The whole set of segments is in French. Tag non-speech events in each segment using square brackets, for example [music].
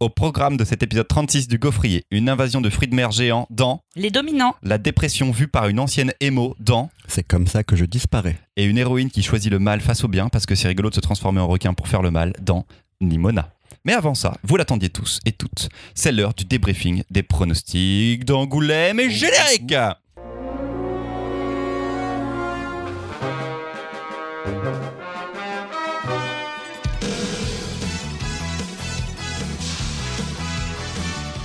Au programme de cet épisode 36 du Gaufrier, une invasion de fruits de mer géants dans Les dominants. la dépression vue par une ancienne émo dans C'est comme ça que je disparais. et une héroïne qui choisit le mal face au bien parce que c'est rigolo de se transformer en requin pour faire le mal dans Nimona. Mais avant ça, vous l'attendiez tous et toutes, c'est l'heure du débriefing des pronostics d'Angoulême et générique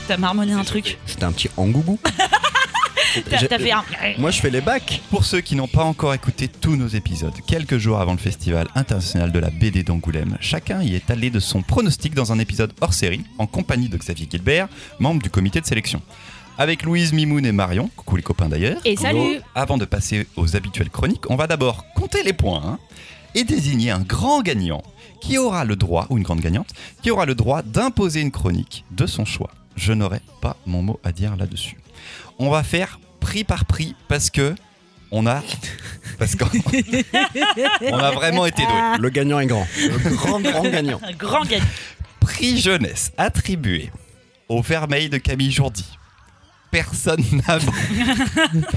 T'as marmonné un truc. C'était un petit angougou. [laughs] T'as J'ai- t'as fait un. Moi, je fais les bacs. Pour ceux qui n'ont pas encore écouté tous nos épisodes, quelques jours avant le Festival international de la BD d'Angoulême, chacun y est allé de son pronostic dans un épisode hors série, en compagnie de Xavier Gilbert, membre du comité de sélection. Avec Louise, Mimoun et Marion, coucou les copains d'ailleurs. Et salut Avant de passer aux habituelles chroniques, on va d'abord compter les points hein, et désigner un grand gagnant qui aura le droit, ou une grande gagnante, qui aura le droit d'imposer une chronique de son choix. Je n'aurai pas mon mot à dire là-dessus. On va faire prix par prix parce que on a parce qu'on [laughs] on a vraiment été doués. Le gagnant est grand. Le grand, grand gagnant. Un grand gagnant. Prix jeunesse attribué au Vermeil de Camille Jourdi. Personne [laughs] n'a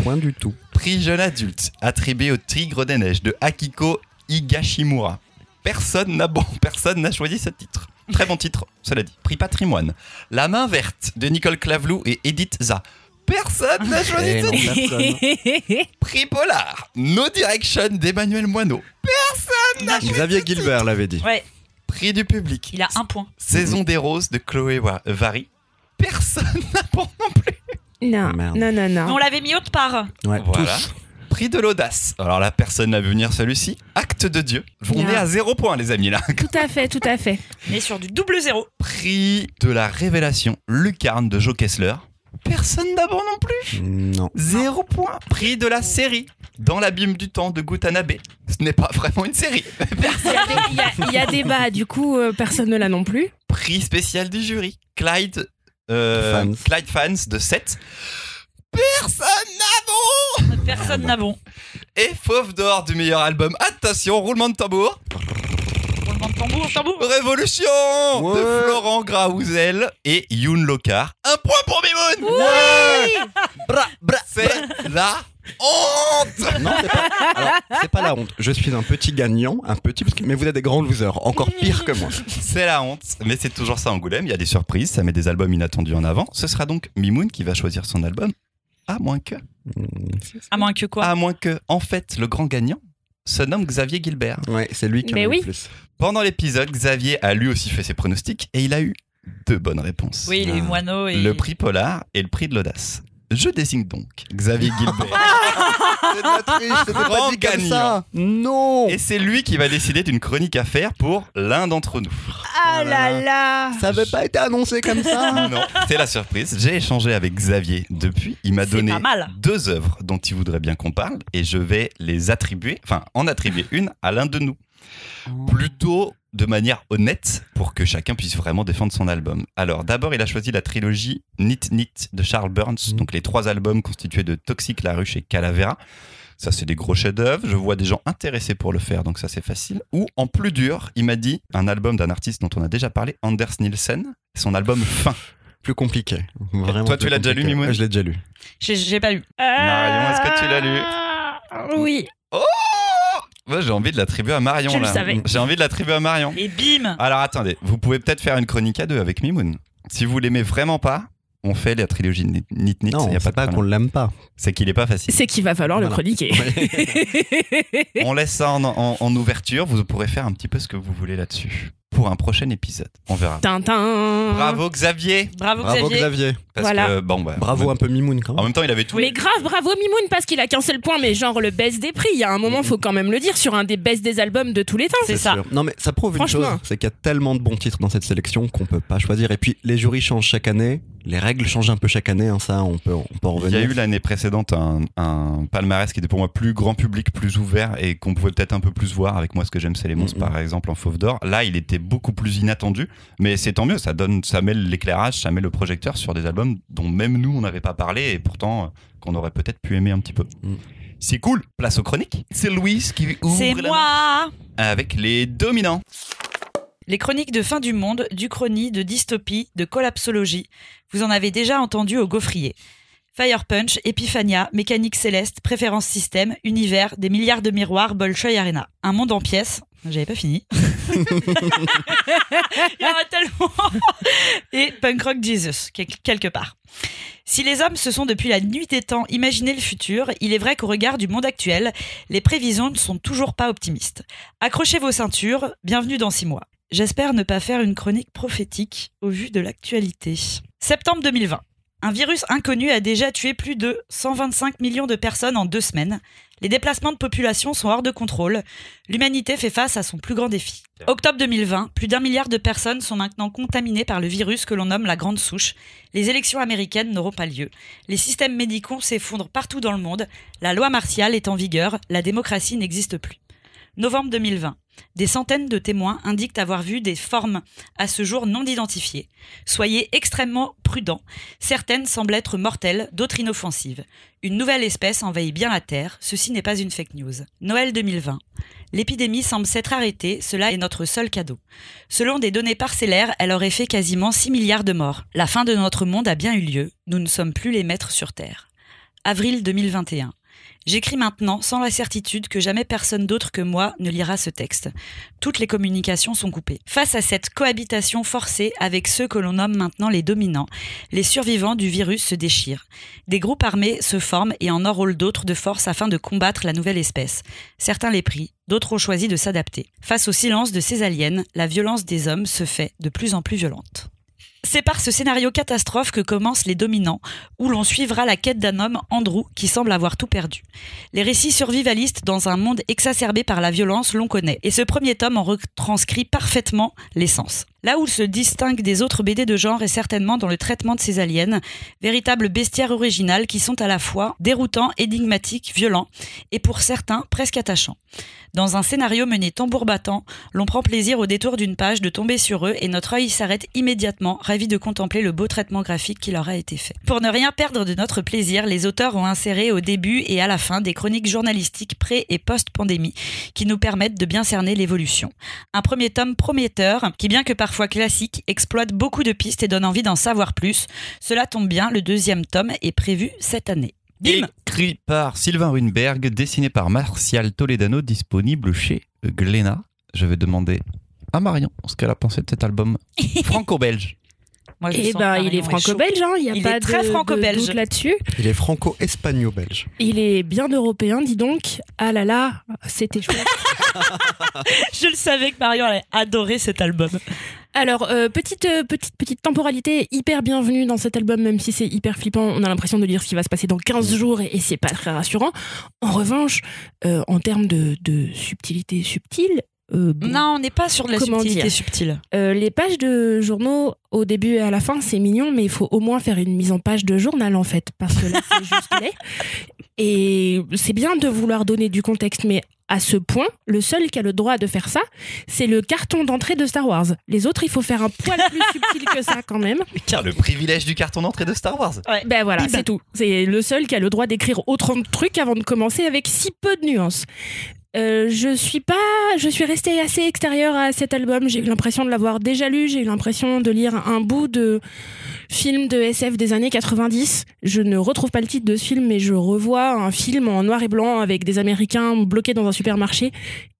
Point du tout. Prix jeune adulte attribué au Tigre des Neiges de Akiko Higashimura. Personne n'a bon, personne n'a choisi ce titre. Très bon titre, cela dit. Prix patrimoine. La main verte de Nicole Clavlou et Edith Za. Personne n'a choisi Eh ce non, titre. personne. Prix polar. No Direction d'Emmanuel Moineau. Xavier Gilbert l'avait dit. Ouais, Prix du public. il a un point. Saison des roses de Chloé Wa- Vary. Personne [laughs] n'a bon non plus. Non, Merde. non, non, Mais non. on l'avait mis autre part. Ouais, Voilà. tous. Prix de l'audace. Alors là, personne n'a vu venir celui-ci. Acte de Dieu. On est à zéro point, les amis, là. Tout à fait, tout à fait. [laughs] Mais sur du double zéro. Prix de la révélation. Lucarne de Joe Kessler. Personne n'a bon non plus. Non. Zéro point. Prix de la série. Dans l'abîme du temps de Gutanabe. Ce n'est pas vraiment une série. [laughs] Il y, a des- il y a- débat, du coup, euh, personne ne l'a non plus. Prix spécial du jury. Clyde. euh, Fans. Clyde Fans de 7. Personne. Personne n'a bon. Et Fauve d'or du meilleur album. Attention, roulement de tambour. Roulement de tambour, tambour. Révolution de. Florent Graouzel et Youn Locard. Un point pour Mimoun Bra, bra, C'est la honte Non, c'est pas, alors, c'est pas la honte. Je suis un petit gagnant, un petit, mais vous êtes des grands losers, encore pire que moi. C'est la honte, mais c'est toujours ça Angoulême, il y a des surprises, ça met des albums inattendus en avant. Ce sera donc Mimoun qui va choisir son album, à moins que... À moins que quoi À moins que, en fait, le grand gagnant se nomme Xavier Gilbert. Ouais, c'est lui qui en Mais a oui. le plus. Pendant l'épisode, Xavier a lui aussi fait ses pronostics et il a eu deux bonnes réponses. Oui, les Ah. moineaux et. Le prix Polar et le prix de l'audace. Je désigne donc Xavier [laughs] Gilbert. C'est de la triche, c'était pas Grand dit comme ça. Non. Et c'est lui qui va décider d'une chronique à faire pour l'un d'entre nous. Ah là là Ça avait pas été annoncé comme ça. [laughs] Non, c'est la surprise. J'ai échangé avec Xavier depuis. Il m'a donné deux œuvres dont il voudrait bien qu'on parle et je vais les attribuer, enfin en attribuer une à l'un de nous. Plutôt de manière honnête pour que chacun puisse vraiment défendre son album. Alors d'abord, il a choisi la trilogie Nit Nit de Charles Burns, Mhm. donc les trois albums constitués de Toxic, La Ruche et Calavera. Ça, c'est des gros chefs-d'œuvre. Je vois des gens intéressés pour le faire, donc ça, c'est facile. Ou en plus dur, il m'a dit un album d'un artiste dont on a déjà parlé, Anders Nielsen, son album [laughs] Fin. Plus compliqué. Vraiment Toi, tu l'as déjà lu. Mimoun Je l'ai déjà lu. J'ai- J'ai pas lu. Marion, est-ce que tu l'as lu Euh, Oui. Oh Moi, j'ai envie de l'attribuer à Marion. Je le savais. J'ai envie de l'attribuer à Marion. Et bim Alors attendez, vous pouvez peut-être faire une chronique à deux avec Mimoun. Si vous l'aimez vraiment pas, on fait la trilogie Nit Nit. Non, y a c'est pas de qu'on l'aime pas. C'est qu'il est pas facile. C'est qu'il va falloir le chroniquer. [laughs] [laughs] On laisse ça en, en- en ouverture. Vous pourrez faire un petit peu ce que vous voulez là-dessus. Pour un prochain épisode. On verra. Tintin Bravo Xavier Bravo, Bravo Xavier. Parce Voilà. que bon bah. Bravo un peu Mimoun quand même, en même. temps, il avait tout. Mais grave, bravo Mimoun parce qu'il a qu'un seul point, mais genre le baisse des prix. Il y a un moment, faut quand même le dire, sur un des baisses des albums de tous les temps. C'est ça. sûr. Non mais ça prouve une chose, Franchement. c'est qu'il y a tellement de bons titres dans cette sélection qu'on peut pas choisir. Et puis les jurys changent chaque année, les règles changent un peu chaque année. hein, ça, on peut, on peut en Il y revenir. a eu l'année précédente un, un palmarès qui était pour moi plus grand public, plus ouvert et qu'on pouvait peut-être un peu plus voir avec moi ce que j'aime c'est les monstres Mhm. par exemple en Fauve d'or. Là il était beaucoup plus inattendu, mais c'est tant mieux, ça donne, ça met l'éclairage, ça met le projecteur sur des albums dont même nous on n'avait pas parlé et pourtant qu'on aurait peut-être pu aimer un petit peu. Mhm. C'est cool, place aux chroniques. C'est Louise qui ouvre C'est la moi avec les dominants. Les chroniques de fin du monde, d'Uchronie, de dystopie, de collapsologie, vous en avez déjà entendu au gaufrier. Fire Punch, Epiphania, Mécanique Céleste, Préférence Système, Univers, des milliards de miroirs, Bolshoi Arena. Un monde en pièces. J'avais pas fini. [laughs] [laughs] Il y en tellement. Et Punk Rock Jesus, quel- quelque part. Si les hommes se sont depuis la nuit des temps imaginé le futur, il est vrai qu'au regard du monde actuel, les prévisions ne sont toujours pas optimistes. Accrochez vos ceintures, bienvenue dans six mois. J'espère ne pas faire une chronique prophétique au vu de l'actualité. Septembre 2020. Un virus inconnu a déjà tué plus de 125 millions de personnes en deux semaines. Les déplacements de population sont hors de contrôle. L'humanité fait face à son plus grand défi. Octobre 2020, plus d'un milliard de personnes sont maintenant contaminées par le virus que l'on nomme la grande souche. Les élections américaines n'auront pas lieu. Les systèmes médicaux s'effondrent partout dans le monde. La loi martiale est en vigueur. La démocratie n'existe plus. Novembre 2020. Des centaines de témoins indiquent avoir vu des formes à ce jour non identifiées. Soyez extrêmement prudents. Certaines semblent être mortelles, d'autres inoffensives. Une nouvelle espèce envahit bien la Terre. Ceci n'est pas une fake news. Noël 2020. L'épidémie semble s'être arrêtée. Cela est notre seul cadeau. Selon des données parcellaires, elle aurait fait quasiment 6 milliards de morts. La fin de notre monde a bien eu lieu. Nous ne sommes plus les maîtres sur Terre. Avril 2021. J'écris maintenant sans la certitude que jamais personne d'autre que moi ne lira ce texte. Toutes les communications sont coupées. Face à cette cohabitation forcée avec ceux que l'on nomme maintenant les dominants, les survivants du virus se déchirent. Des groupes armés se forment et en enrôlent d'autres de force afin de combattre la nouvelle espèce. Certains les prient, d'autres ont choisi de s'adapter. Face au silence de ces aliens, la violence des hommes se fait de plus en plus violente. C'est par ce scénario catastrophe que commencent les dominants, où l'on suivra la quête d'un homme, Andrew, qui semble avoir tout perdu. Les récits survivalistes dans un monde exacerbé par la violence, l'on connaît, et ce premier tome en retranscrit parfaitement l'essence. Là où il se distingue des autres BD de genre est certainement dans le traitement de ces aliens, véritables bestiaires originales qui sont à la fois déroutants, énigmatiques, violents, et pour certains presque attachants. Dans un scénario mené tambour battant, l'on prend plaisir au détour d'une page de tomber sur eux et notre œil s'arrête immédiatement, ravi de contempler le beau traitement graphique qui leur a été fait. Pour ne rien perdre de notre plaisir, les auteurs ont inséré au début et à la fin des chroniques journalistiques pré- et post-pandémie qui nous permettent de bien cerner l'évolution. Un premier tome prometteur qui, bien que parfois classique, exploite beaucoup de pistes et donne envie d'en savoir plus. Cela tombe bien, le deuxième tome est prévu cette année. Bim Écrit par Sylvain Runberg, dessiné par Martial Toledano, disponible chez Glénat. Je vais demander à Marion ce qu'elle a pensé de cet album [laughs] franco-belge. Moi, je Eh ben, il est franco-belge, hein, il y a Il pas est très de- de franco-belge. doute là-dessus. Il est franco-espagnol-belge. Il est bien européen, dis donc. Ah là là, c'était chouette. [laughs] [laughs] Je le savais que Marion allait adorer cet album. Alors, euh, petite, euh, petite, petite temporalité hyper bienvenue dans cet album, même si c'est hyper flippant. On a l'impression de lire ce qui va se passer dans 15 jours et, et c'est pas très rassurant. En revanche, euh, en termes de, de subtilité subtile, euh, bon, Non, on n'est pas sur de la Comment subtilité subtile. euh, les pages de journaux au début et à la fin, c'est mignon, mais il faut au moins faire une mise en page de journal en fait, parce que là, c'est [laughs] juste laid. Et c'est bien de vouloir donner du contexte, mais à ce point, le seul qui a le droit de faire ça, c'est le carton d'entrée de Star Wars. Les autres, il faut faire un poil plus subtil que ça quand même. [laughs] Car le privilège du carton d'entrée de Star Wars. Ben voilà, c'est tout. C'est le seul qui a le droit d'écrire autant de trucs avant de commencer avec si peu de nuances. Euh, je suis pas, je suis restée assez extérieure à cet album. J'ai eu l'impression de l'avoir déjà lu. J'ai eu l'impression de lire un bout de film de SF des années 90. Je ne retrouve pas le titre de ce film, mais je revois un film en noir et blanc avec des Américains bloqués dans un supermarché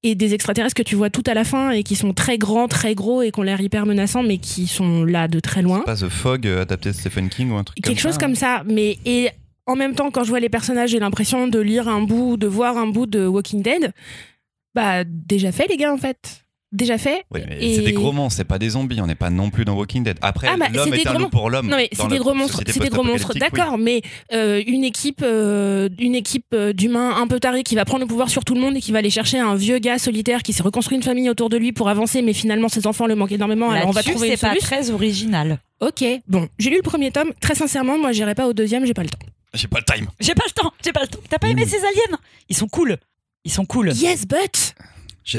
et des extraterrestres que tu vois tout à la fin et qui sont très grands, très gros et qui ont l'air hyper menaçants, mais qui sont là de très loin Pas The Fog euh, adapté de Stephen King ou un truc quelque comme chose ça. comme ça mais et en même temps quand je vois les personnages j'ai l'impression de lire un bout de voir un bout de Walking Dead bah déjà fait les gars en fait déjà fait Oui, mais Et- c'est des gros monstres, c'est pas des zombies, on n'est pas non plus dans Walking Dead. Après, Ah, bah, l'homme c'est est des un gros loup pour l'homme. non mais c'est des gros monstres c'est des gros monstres oui. d'accord mais euh, une équipe euh, une équipe euh, d'humains un peu tarés qui va prendre le pouvoir sur tout le monde et qui va aller chercher un vieux gars solitaire qui s'est reconstruit une famille autour de lui pour avancer mais finalement ses enfants le manquent énormément alors on va trouver une c'est pas très original. ok bon j'ai lu le premier tome très sincèrement moi j'irai pas au deuxième j'ai pas le temps J'ai pas le time. J'ai pas le temps, j'ai pas le temps. T'as pas aimé Mmh. ces aliens? Ils sont cool. Ils sont cool. yes but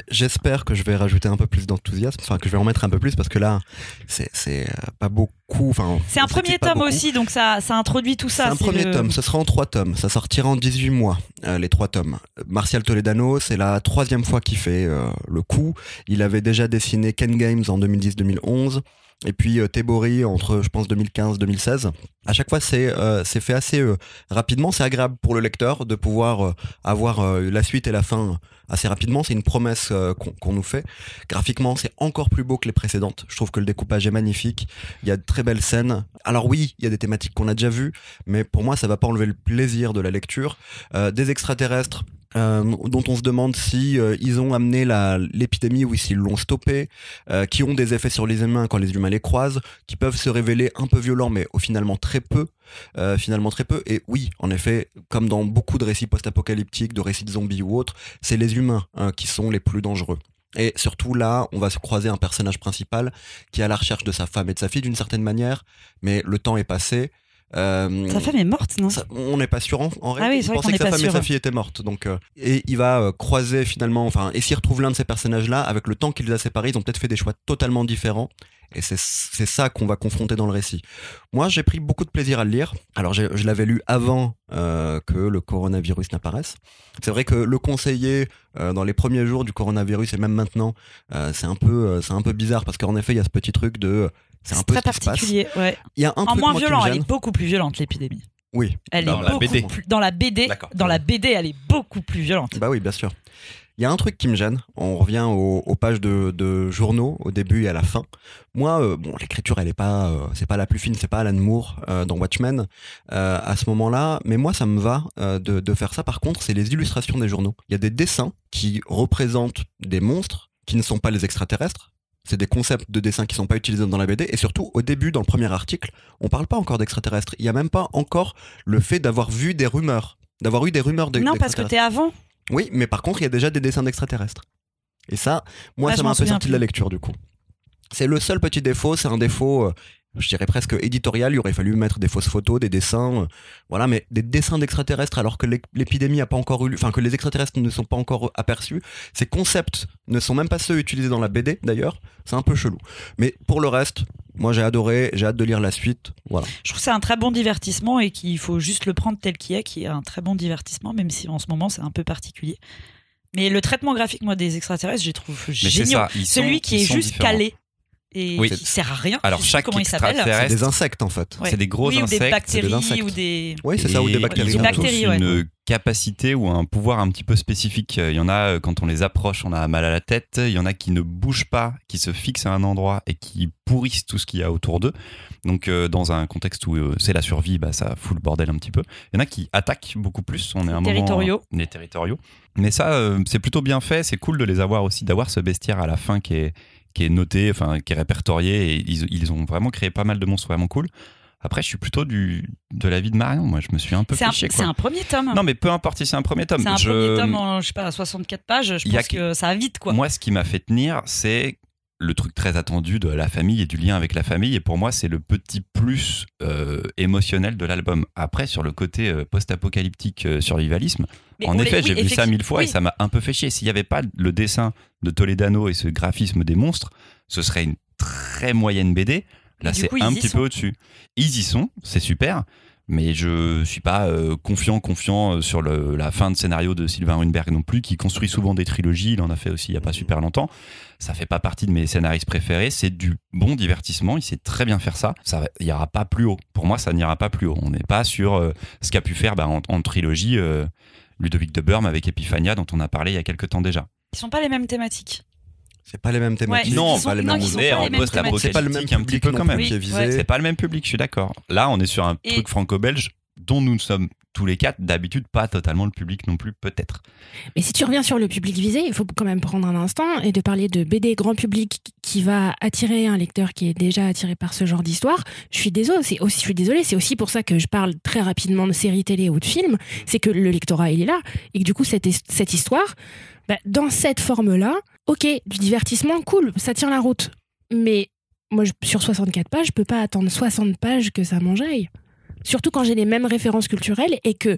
J'espère que je vais rajouter un peu plus d'enthousiasme, enfin que je vais en mettre un peu plus parce que là, c'est c'est, euh, pas beaucoup. Enfin, C'est un premier tome beaucoup. aussi, donc ça, ça introduit tout C'est ça. un premier le- tome, ce sera en trois tomes, ça sortira en 18 mois, euh, les trois tomes. Martial Toledano, c'est la troisième fois qu'il fait euh, le coup. Il avait déjà dessiné Ken Games en 2010-2011, et puis euh, Tebori entre, je pense, 2015-2016. À chaque fois, c'est euh, fait assez euh, rapidement, c'est agréable pour le lecteur de pouvoir avoir la suite et la fin assez rapidement. C'est une promesse qu'on nous fait. Graphiquement, c'est encore plus beau que les précédentes. Je trouve que le découpage est magnifique. Il y a de très belles scènes. Alors oui, il y a des thématiques qu'on a déjà vues, mais pour moi, ça va pas enlever le plaisir de la lecture. Des extraterrestres. Euh, dont on se demande si euh, ils ont amené l'épidémie ou s'ils l'ont stoppé, euh, qui ont des effets sur les humains quand les humains les croisent, qui peuvent se révéler un peu violents, mais au finalement très peu, euh, finalement très peu. Et oui, en effet, comme dans beaucoup de récits post-apocalyptiques, de récits de zombies ou autres, c'est les humains hein, qui sont les plus dangereux. Et surtout là, on va se croiser un personnage principal qui est à la recherche de sa femme et de sa fille d'une certaine manière, mais le temps est passé. Euh, Sa femme est morte, non ça- on n'est pas sûr en, en Ah réalité. oui, il c'est vrai pensait que sa femme sûr. et sa fille étaient mortes. Donc, euh, et il va euh, croiser finalement, enfin, et s'il retrouve l'un de ces personnages-là, avec le temps qu'il les a séparés, ils ont peut-être fait des choix totalement différents. Et c'est ça qu'on va confronter dans le récit. Moi, j'ai pris beaucoup de plaisir à le lire. Alors, je l'avais lu avant euh, que le coronavirus n'apparaisse. C'est vrai que le conseiller euh, dans les premiers jours du coronavirus et même maintenant, euh, c'est un peu, un peu bizarre parce qu'en effet, il y a ce petit truc de, c'est un peu très ce qui se passe. particulier. Ouais. Il y a un En truc moins moi, violent, elle est beaucoup plus violente l'épidémie. Oui, Elle Dans est la beaucoup BD. plus- dans la BD. D'accord. Dans la BD, elle est beaucoup plus violente. Bah oui, bien sûr. Il y a un truc qui me gêne. On revient aux, aux pages de, de journaux, au début et à la fin. Moi, euh, bon, l'écriture, elle est pas, euh, c'est pas la plus fine, c'est pas Alan Moore euh, dans Watchmen euh, à ce moment-là. Mais moi, ça me va euh, de, de faire ça. Par contre, c'est les illustrations des journaux. Il y a des dessins qui représentent des monstres qui ne sont pas les extraterrestres. C'est des concepts de dessin qui sont pas utilisés dans la BD. Et surtout, au début, dans le premier article, on parle pas encore d'extraterrestres. Il y a même pas encore le fait d'avoir vu des rumeurs, d'avoir eu des rumeurs de- Non, parce que t'es avant. Oui, mais par contre, il y a déjà des dessins d'extraterrestres. Et ça, moi, Ah, ça m'a un peu sorti de la lecture, du coup. C'est le seul petit défaut, c'est un défaut, euh, je dirais presque éditorial. Il aurait fallu mettre des fausses photos, des dessins, euh, voilà, mais des dessins d'extraterrestres alors que l'ép- l'épidémie a pas encore eu, lieu- enfin que les extraterrestres ne sont pas encore aperçus. Ces concepts ne sont même pas ceux utilisés dans la BD, d'ailleurs. C'est un peu chelou. Mais pour le reste, moi, j'ai adoré, j'ai hâte de lire la suite. Voilà. Je trouve que c'est un très bon divertissement et qu'il faut juste le prendre tel qu'il est, qui est un très bon divertissement, même si en ce moment c'est un peu particulier. Mais le traitement graphique, moi, des extraterrestres, je les trouve génial. Celui sont- qui est juste différents. calé et Oui. qui sert à rien. Alors, Je sais chaque comment il s'appelle. C'est des insectes, en fait. Ouais. C'est des gros oui, ou des insectes. bactéries des insectes. ou des. Oui, c'est ça, ou des bactéries. Ils ont bactéries, tous ouais. une capacité ou un pouvoir un petit peu spécifique. Il y en a, euh, quand on les approche, on a mal à la tête. Il y en a qui ne bougent pas, qui se fixent à un endroit et qui pourrissent tout ce qu'il y a autour d'eux. Donc, euh, dans un contexte où euh, c'est la survie, bah, ça fout le bordel un petit peu. Il y en a qui attaquent beaucoup plus. On est à un moment- Territoriaux. les territoriaux. Mais ça, euh, c'est plutôt bien fait. C'est cool de les avoir aussi, d'avoir ce bestiaire à la fin qui est, qui est noté, enfin, qui est répertorié. Et ils, ils ont vraiment créé pas mal de monstres vraiment cool. Après, je suis plutôt du, de l'avis de Marion. Moi, je me suis un peu C'est fait un, chier, c'est un premier tome. Non, mais peu importe si c'est un premier tome. c'est un Je- premier tome en, je sais pas, à 64 pages. Je a pense que- que ça va vite, quoi. Moi, ce qui m'a fait tenir, c'est le truc très attendu de la famille et du lien avec la famille. Et pour moi, c'est le petit plus euh, émotionnel de l'album. Après, sur le côté euh, post-apocalyptique euh, survivalisme, Mais en effet, oui, j'ai vu ça mille fois et ça m'a un peu fait chier. S'il n'y avait pas le dessin de Toledano et ce graphisme des monstres, ce serait une très moyenne BD. Là, c'est un petit sont. peu au-dessus. Ils y sont, c'est super. Mais je suis pas euh, confiant, confiant euh, sur le- la fin de scénario de Sylvain Runberg non plus, qui construit souvent des trilogies. Il en a fait aussi il y a pas super longtemps. Ça fait pas partie de mes scénaristes préférés. C'est du bon divertissement. Il sait très bien faire ça. Ça, ira pas plus haut. Pour moi, ça n'ira pas plus haut. On n'est pas sur euh, ce qu'a pu faire bah, en, en trilogie euh, Ludovic de Burme avec Epiphania, dont on a parlé il y a quelques temps déjà. Ils sont pas les mêmes thématiques. C'est pas les mêmes thématiques. non, sont- pas les mêmes mêmes post-apocalyptique, C'est pas le même un petit public peu quand même. C'est pas le même public, je suis d'accord. Là, on est sur un Et- truc franco-belge dont nous sommes tous les quatre d'habitude pas totalement le public non plus, peut-être. Mais si tu reviens sur le public visé, il faut quand même prendre un instant et de parler de BD grand public qui va attirer un lecteur qui est déjà attiré par ce genre d'histoire. Je suis désolée, c'est aussi, je suis désolée, c'est aussi pour ça que je parle très rapidement de séries télé ou de films, c'est que le lectorat il est là et que du coup cette, cette histoire, bah, dans cette forme-là, ok, du divertissement, cool, ça tient la route. Mais moi, je- sur 64 pages, je peux pas attendre 60 pages que ça m'enjaille. Surtout quand j'ai les mêmes références culturelles et que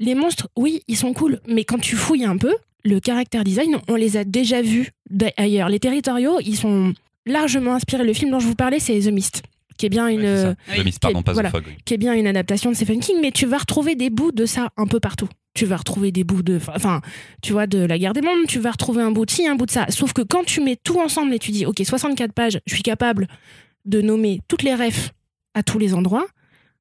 les monstres, oui, ils sont cool, mais quand tu fouilles un peu, le character design, on les a déjà vus ailleurs. Les territoriaux, ils sont largement inspirés. Le film dont je vous parlais, c'est The Mist, qui est bien une, Ouais, c'est ça. Oui. The Mist, pardon, pas Voilà. The Fog. oui. qui est bien une adaptation de Stephen King, mais tu vas retrouver des bouts de ça un peu partout. Tu vas retrouver des bouts de, enfin, tu vois, de la guerre des mondes, tu vas retrouver un bout de ci, un bout de ça. Sauf que quand tu mets tout ensemble et tu dis, ok, 64 pages, je suis capable de nommer toutes les refs à tous les endroits,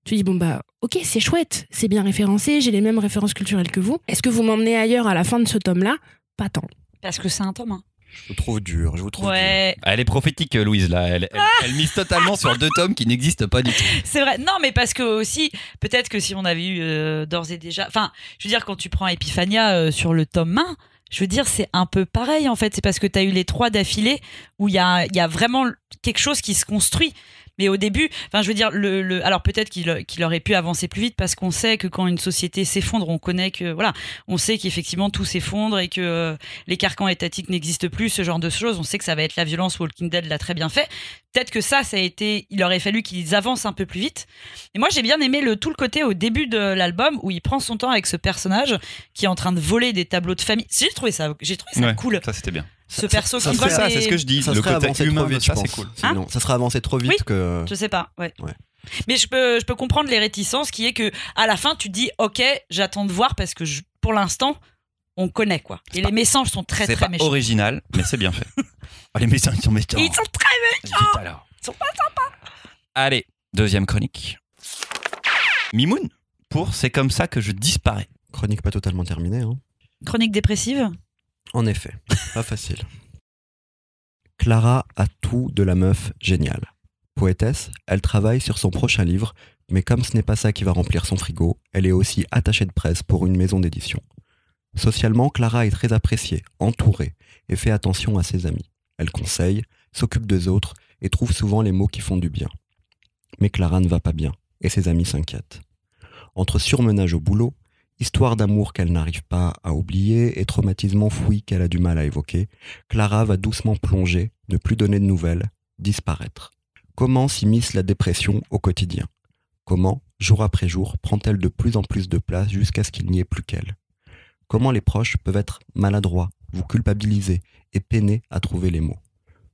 tu dis, bon, bah, ok, c'est chouette, c'est bien référencé, j'ai les mêmes références culturelles que vous. Est-ce que vous m'emmenez ailleurs à la fin de ce tome-là? Pas tant. Parce que c'est un tome. hein. Je vous trouve dur, je vous trouve dur. Ouais, Elle est prophétique, Louise, là. Elle, elle- elle mise totalement sur deux tomes qui n'existent pas du tout. [laughs] c'est vrai. Non, mais parce que aussi, peut-être que si on avait eu euh, d'ores et déjà. Enfin, je veux dire, quand tu prends Epiphania euh, sur le tome 1, je veux dire, c'est un peu pareil en fait. C'est parce que tu as eu les trois d'affilée où il y a, il y a vraiment quelque chose qui se construit. Mais au début, enfin, je veux dire, le, le- alors peut-être qu'il qu'il aurait pu avancer plus vite parce qu'on sait que quand une société s'effondre, on connaît que, voilà, on sait qu'effectivement tout s'effondre et que euh, les carcans étatiques n'existent plus, ce genre de choses. On sait que ça va être la violence. Walking Dead l'a très bien fait. Peut-être que ça, ça a été, il aurait fallu qu'ils avancent un peu plus vite. Et moi, j'ai bien aimé le tout le côté au début de l'album où il prend son temps avec ce personnage qui est en train de voler des tableaux de famille. J'ai trouvé ça, j'ai trouvé ça Ouais. cool. Ça, c'était bien. Ce perso ça qui ça, des- c'est ce que je dis. Ça le serait côté avancé humain vite, ça, je c'est pense. cool. Sinon, ça serait avancé trop vite Oui. que. Je sais pas, ouais. Ouais. Mais je peux, je peux comprendre les réticences qui est que à la fin tu dis ok, j'attends de voir parce que je- pour l'instant on connaît quoi. Et pas- les messages sont très très pas méchants. original, mais c'est bien fait. Oh, [laughs] les méchants, ils sont méchants. Ils sont très alors. Ils sont pas Allez, deuxième chronique. Mimoun, pour C'est comme ça que je disparais. Chronique pas totalement terminée. Hein. chronique dépressive? En effet, pas facile. Clara a tout de la meuf géniale. Poétesse, elle travaille sur son prochain livre, mais comme ce n'est pas ça qui va remplir son frigo, elle est aussi attachée de presse pour une maison d'édition. Socialement, Clara est très appréciée, entourée, et fait attention à ses amis. Elle conseille, s'occupe des autres, et trouve souvent les mots qui font du bien. Mais Clara ne va pas bien, et ses amis s'inquiètent. Entre surmenage au boulot, Histoire d'amour qu'elle n'arrive pas à oublier et traumatisme enfoui qu'elle a du mal à évoquer, Clara va doucement plonger, ne plus donner de nouvelles, disparaître. Comment s'immisce la dépression au quotidien? Comment, jour après jour, prend-elle de plus en plus de place jusqu'à ce qu'il n'y ait plus qu'elle? Comment les proches peuvent être maladroits, vous culpabiliser et peiner à trouver les mots?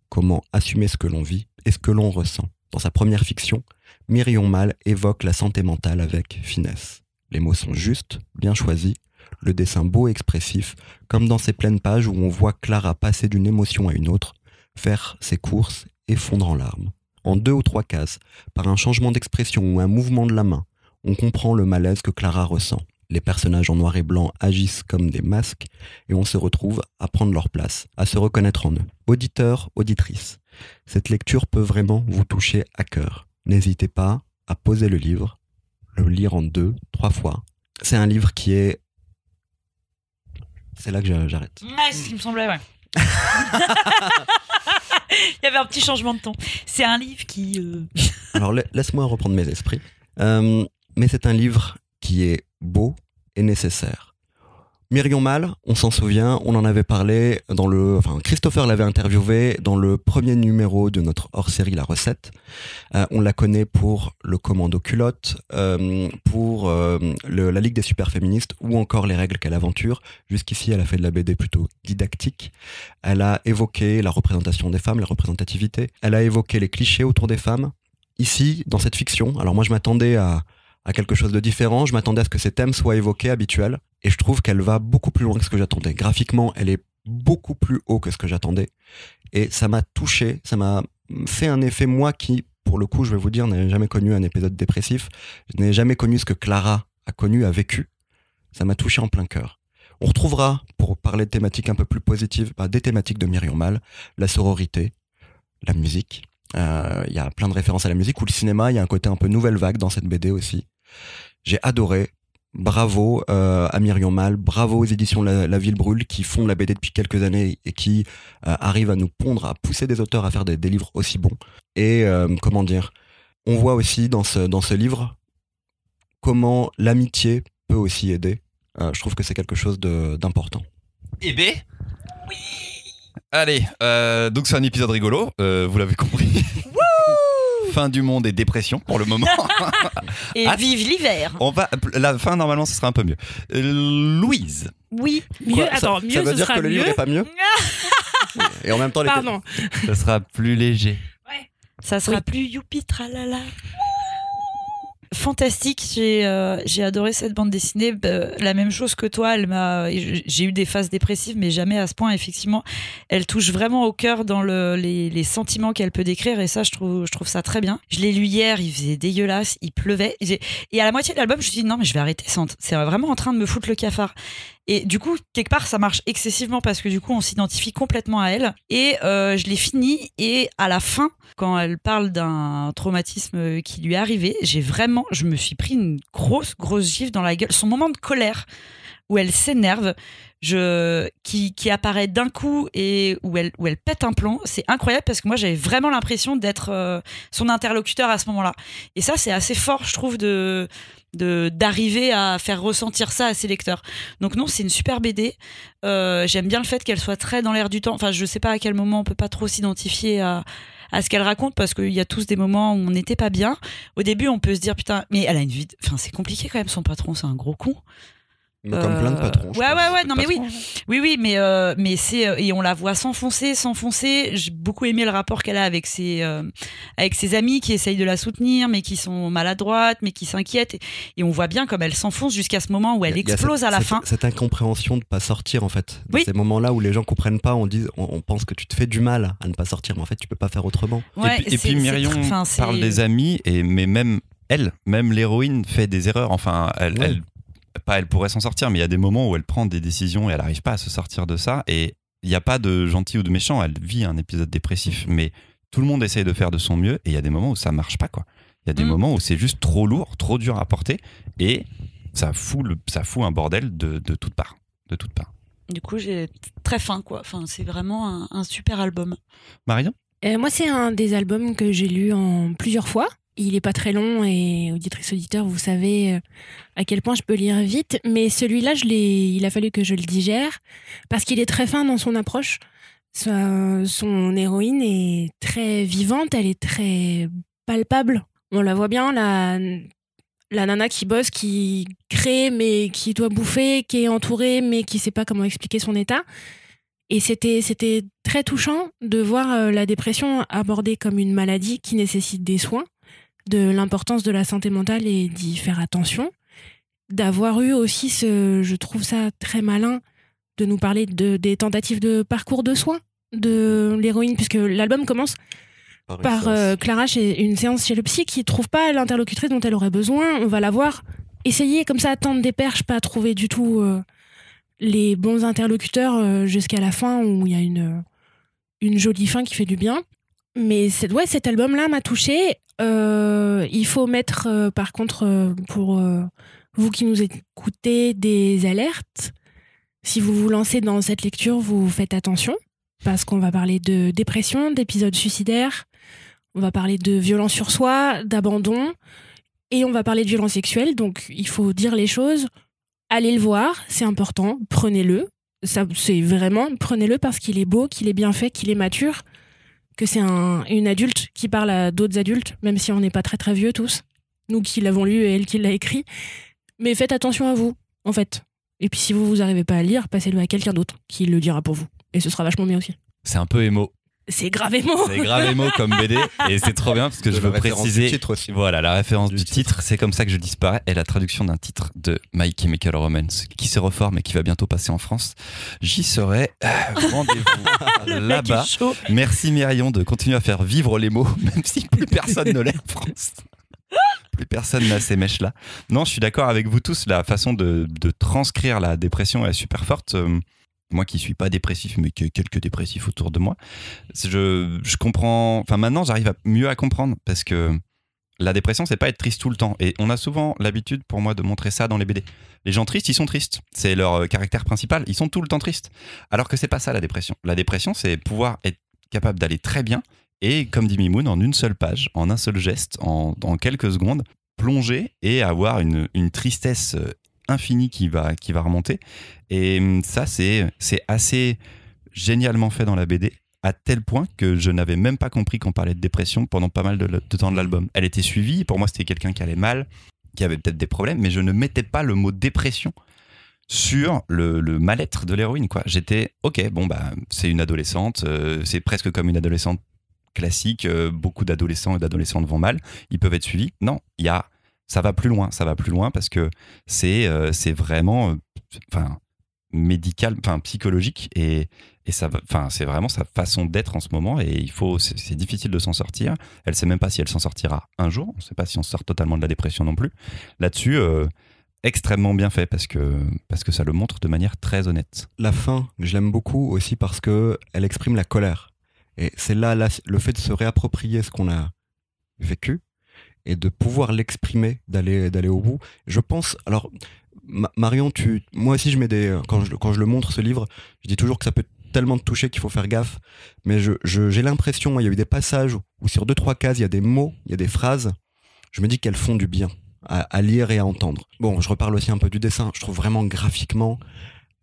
Comment assumer ce que l'on vit et ce que l'on ressent? Dans sa première fiction, Myrion Mal évoque la santé mentale avec finesse. Les mots sont justes, bien choisis, le dessin beau et expressif, comme dans ces pleines pages où on voit Clara passer d'une émotion à une autre, faire ses courses et fondre en larmes. En deux ou trois cases, par un changement d'expression ou un mouvement de la main, on comprend le malaise que Clara ressent. Les personnages en noir et blanc agissent comme des masques et on se retrouve à prendre leur place, à se reconnaître en eux. Auditeurs, auditrices, cette lecture peut vraiment vous toucher à cœur. N'hésitez pas à poser le livre, le lire en deux, trois fois. C'est un livre qui est... C'est là que j'a- j'arrête. Ouais, c'est ce qui me semblait, ouais. [laughs] Il y avait un petit changement de ton. C'est un livre qui. euh, [laughs] Alors la- laisse-moi reprendre mes esprits. Euh, mais c'est un livre qui est beau et nécessaire. Myrion Mal, on s'en souvient, on en avait parlé dans le, enfin Christopher l'avait interviewé dans le premier numéro de notre hors-série La Recette. Euh, on la connaît pour le Commando culotte, euh, pour euh, la Ligue des super féministes ou encore les règles qu'elle aventure. Jusqu'ici, elle a fait de la BD plutôt didactique. Elle a évoqué la représentation des femmes, la représentativité. Elle a évoqué les clichés autour des femmes. Ici, dans cette fiction, alors moi je m'attendais à, à quelque chose de différent, je m'attendais à ce que ces thèmes soient évoqués habituels, et je trouve qu'elle va beaucoup plus loin que ce que j'attendais. Graphiquement, elle est beaucoup plus haut que ce que j'attendais, et ça m'a touché, ça m'a fait un effet, moi qui, pour le coup, je vais vous dire, n'ai jamais connu un épisode dépressif, je n'ai jamais connu ce que Clara a connu, a vécu, ça m'a touché en plein cœur. On retrouvera, pour parler de thématiques un peu plus positives, bah, des thématiques de Myriam Mal, la sororité, la musique. Euh, Il y a plein de références à la musique ou le cinéma. Il y a un côté un peu nouvelle vague dans cette BD aussi. J'ai adoré. Bravo euh, à Myriam Mal, bravo aux éditions la, La Ville Brûle qui font la BD depuis quelques années et qui euh, arrivent à nous pondre, à pousser des auteurs à faire des, des livres aussi bons. Et euh, comment dire, on voit aussi dans ce, dans ce livre comment l'amitié peut aussi aider. Euh, je trouve que c'est quelque chose d'important. Eh ben Allez, euh, donc c'est un épisode rigolo, euh, vous l'avez compris. [laughs] fin du monde et dépression pour le moment. [laughs] Et Ah. vive l'hiver. On va, la fin normalement, ce sera un peu mieux. Euh, Louise, Oui. Mieux, Quoi, attends, ça, mieux, ça veut ce dire sera que le livre mieux. est pas mieux [laughs] Et en même temps, les Pardon. ce sera plus léger. Ça sera plus youpi tralala. Fantastique, j'ai euh, j'ai adoré cette bande dessinée. Euh, la même chose que toi, elle m'a. J'ai eu des phases dépressives, mais jamais à ce point. Effectivement, elle touche vraiment au cœur dans le, les, les sentiments qu'elle peut décrire, et ça, je trouve, je trouve ça très bien. Je l'ai lu hier, il faisait dégueulasse, il pleuvait, et à la moitié de l'album, je me suis dit non, mais je vais arrêter. C'est vraiment en train de me foutre le cafard. Et du coup, quelque part, ça marche excessivement parce que du coup, on s'identifie complètement à elle. Et euh, je l'ai fini. Et à la fin, quand elle parle d'un traumatisme qui lui est arrivé, j'ai vraiment, je me suis pris une grosse, grosse gifle dans la gueule. Son moment de colère où elle s'énerve, je, qui, qui apparaît d'un coup et où elle, où elle pète un plomb, c'est incroyable parce que moi, j'avais vraiment l'impression d'être euh, son interlocuteur à ce moment-là. Et ça, c'est assez fort, je trouve, de d'arriver à faire ressentir ça à ses lecteurs. Donc non, c'est une super BD. Euh, J'aime bien le fait qu'elle soit très dans l'air du temps. Enfin, je sais pas à quel moment on peut pas trop s'identifier à à ce qu'elle raconte parce qu'il y a tous des moments où on n'était pas bien. Au début, on peut se dire putain, mais elle a une vie. Enfin, c'est compliqué quand même. Son patron, c'est un gros con. Comme plein de Euh, patrons. je Ouais, pense. ouais, ouais. Non, mais oui. Oui, oui, mais, euh, mais c'est. euh, Et on la voit s'enfoncer, s'enfoncer. J'ai beaucoup aimé le rapport qu'elle a avec ses, euh, avec ses amis qui essayent de la soutenir, mais qui sont maladroites, mais qui s'inquiètent. Et, et on voit bien comme elle s'enfonce jusqu'à ce moment où elle Il y a- il y a explose cette- à la cette- fin. Cette incompréhension de pas sortir en fait. Dans Oui. ces moments-là où les gens comprennent pas, on dit, on, on pense que tu te fais du mal à ne pas sortir, mais en fait tu peux pas faire autrement. Ouais, et puis, et puis Myrion parle des amis, et, mais même elle, même l'héroïne fait des erreurs. Enfin, elle, Ouais. elle- pas elle pourrait s'en sortir, mais il y a des moments où elle prend des décisions et elle n'arrive pas à se sortir de ça. Et il n'y a pas de gentil ou de méchant. Elle vit un épisode dépressif, mais tout le monde essaye de faire de son mieux. Et il y a des moments où ça marche pas, quoi. Il y a des Mm. moments où c'est juste trop lourd, trop dur à porter, et ça fout, le, ça fout un bordel de, de toutes parts, de toutes parts. Du coup, j'ai très faim, quoi. Enfin, c'est vraiment un, un super album. Marion? Euh, moi, c'est un des albums que j'ai lu en plusieurs fois. Il est pas très long et auditrice auditeur, vous savez euh, à quel point je peux lire vite. Mais celui-là, il a fallu que je le digère parce qu'il est très fin dans son approche. Sa- son héroïne est très vivante, elle est très palpable. On la voit bien, la, la nana qui bosse, qui crée mais qui doit bouffer, qui est entourée mais qui sait pas comment expliquer son état. Et c'était c'était très touchant de voir euh, la dépression abordée comme une maladie qui nécessite des soins, de l'importance de la santé mentale et d'y faire attention, d'avoir eu aussi ce, je trouve ça très malin de nous parler de des tentatives de parcours de soins de l'héroïne puisque l'album commence par euh, Clara chez une séance chez le psy qui trouve pas l'interlocutrice dont elle aurait besoin. On va la voir essayer comme ça tendre des perches, pas trouver du tout euh, les bons interlocuteurs euh, jusqu'à la fin où il y a une une jolie fin qui fait du bien. Mais ouais, cet album-là m'a touché. Euh, il faut mettre euh, par contre euh, pour vous qui nous écoutez des alertes. Si vous vous lancez dans cette lecture, vous faites attention parce qu'on va parler de dépression, d'épisodes suicidaires, on va parler de violence sur soi, d'abandon, et on va parler de violence sexuelle. Donc, il faut dire les choses. Allez le voir, c'est important. Prenez-le. C'est vraiment, prenez-le parce qu'il est beau, qu'il est bien fait, qu'il est mature, que c'est un, une adulte qui parle à d'autres adultes, même si on n'est pas très très vieux tous. Nous qui l'avons lu et elle qui l'a écrit. Mais faites attention à vous, en fait. Et puis, si vous vous arrivez pas à lire, passez-le à quelqu'un d'autre qui le dira pour vous. Et ce sera vachement bien aussi. C'est un peu émo. C'est grave émo. C'est grave émo comme BD et c'est trop bien parce que De je la veux référence préciser. du titre aussi. Voilà, la référence Du du, titre. titre, c'est comme ça que je disparais est la traduction d'un titre de My Chemical Romance qui se reforme et qui va bientôt passer en France. J'y serai. Euh, Rendez-vous [laughs] là-bas. Merci Myrion de continuer à faire vivre les mots, [laughs] même si plus personne ne l'est en France. Plus personne n'a ces mèches-là. Non, je suis d'accord avec vous tous. La façon de, de transcrire la dépression est super forte. Euh, moi qui suis pas dépressif, mais ai quelques dépressifs autour de moi, je, comprends. Enfin, maintenant, j'arrive à mieux à comprendre parce que la dépression, c'est pas être triste tout le temps. Et on a souvent l'habitude, pour moi, de montrer ça dans les BD. Les gens tristes, ils sont tristes. C'est leur euh, caractère principal. Ils sont tout le temps tristes. Alors que c'est pas ça la dépression. La dépression, c'est pouvoir être capable d'aller très bien et, comme dit Mimoun, en une seule page, en un seul geste, en, en quelques secondes, plonger et avoir une, une tristesse infinie qui va, qui va remonter. Et hum, ça, c'est c'est assez génialement fait dans la BD. à tel point que je n'avais même pas compris qu'on parlait de dépression pendant pas mal de, de temps de l'album. Elle était suivie, pour moi c'était quelqu'un qui allait mal, qui avait peut-être des problèmes, mais je ne mettais pas le mot dépression sur le, le mal-être de l'héroïne. quoi. J'étais, ok, bon, bah, c'est une adolescente, euh, c'est presque comme une adolescente classique, euh, beaucoup d'adolescents et d'adolescentes vont mal, ils peuvent être suivis. Non, il y a, ça va plus loin, ça va plus loin parce que c'est euh, c'est vraiment, euh, enfin, médical, enfin, psychologique et, et ça, enfin, c'est vraiment sa façon d'être en ce moment et il faut, c'est difficile de s'en sortir. Elle sait même pas si elle s'en sortira un jour. On sait pas si on sort totalement de la dépression non plus. Là-dessus, euh, extrêmement bien fait parce que parce que ça le montre de manière très honnête. La fin, je l'aime beaucoup aussi parce que elle exprime la colère. Et c'est là, le fait de se réapproprier ce qu'on a vécu et de pouvoir l'exprimer, d'aller d'aller au bout. Je pense, alors Ma- Marion, tu, moi aussi je mets des, quand je, quand je le montre ce livre, je dis toujours que ça peut tellement te toucher qu'il faut faire gaffe. Mais je, je- j'ai l'impression, il y a eu des passages où sur deux trois cases il y a des mots, il y a des phrases. Je me dis qu'elles font du bien à, à lire et à entendre. Bon, je reparle aussi un peu du dessin. Je trouve vraiment graphiquement,